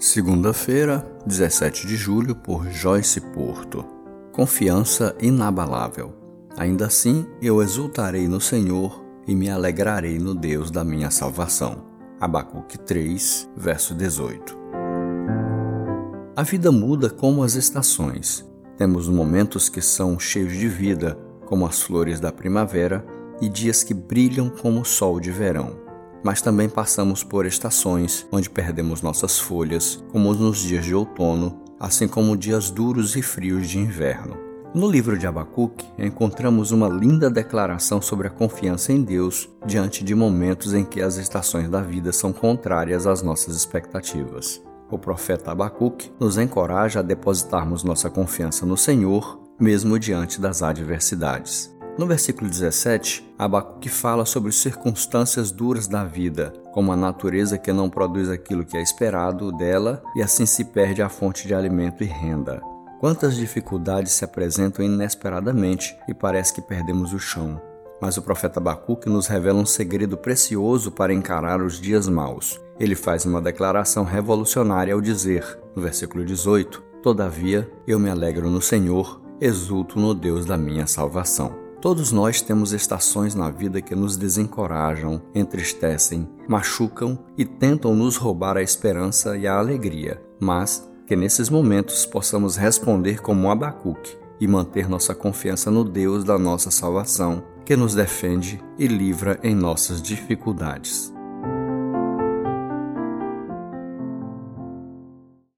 Segunda-feira, 17 de julho, por Joyce Porto. Confiança inabalável. Ainda assim, eu exultarei no Senhor e me alegrarei no Deus da minha salvação. Abacuque 3, verso 18. A vida muda como as estações. Temos momentos que são cheios de vida, como as flores da primavera, e dias que brilham como o sol de verão mas também passamos por estações onde perdemos nossas folhas, como nos dias de outono, assim como dias duros e frios de inverno. No livro de Abacuque, encontramos uma linda declaração sobre a confiança em Deus diante de momentos em que as estações da vida são contrárias às nossas expectativas. O profeta Abacuque nos encoraja a depositarmos nossa confiança no Senhor, mesmo diante das adversidades. No versículo 17, Abacuque fala sobre circunstâncias duras da vida, como a natureza que não produz aquilo que é esperado dela e assim se perde a fonte de alimento e renda. Quantas dificuldades se apresentam inesperadamente e parece que perdemos o chão. Mas o profeta Abacuque nos revela um segredo precioso para encarar os dias maus. Ele faz uma declaração revolucionária ao dizer, no versículo 18: Todavia eu me alegro no Senhor, exulto no Deus da minha salvação. Todos nós temos estações na vida que nos desencorajam, entristecem, machucam e tentam nos roubar a esperança e a alegria, mas que nesses momentos possamos responder como Abacuque e manter nossa confiança no Deus da nossa salvação, que nos defende e livra em nossas dificuldades.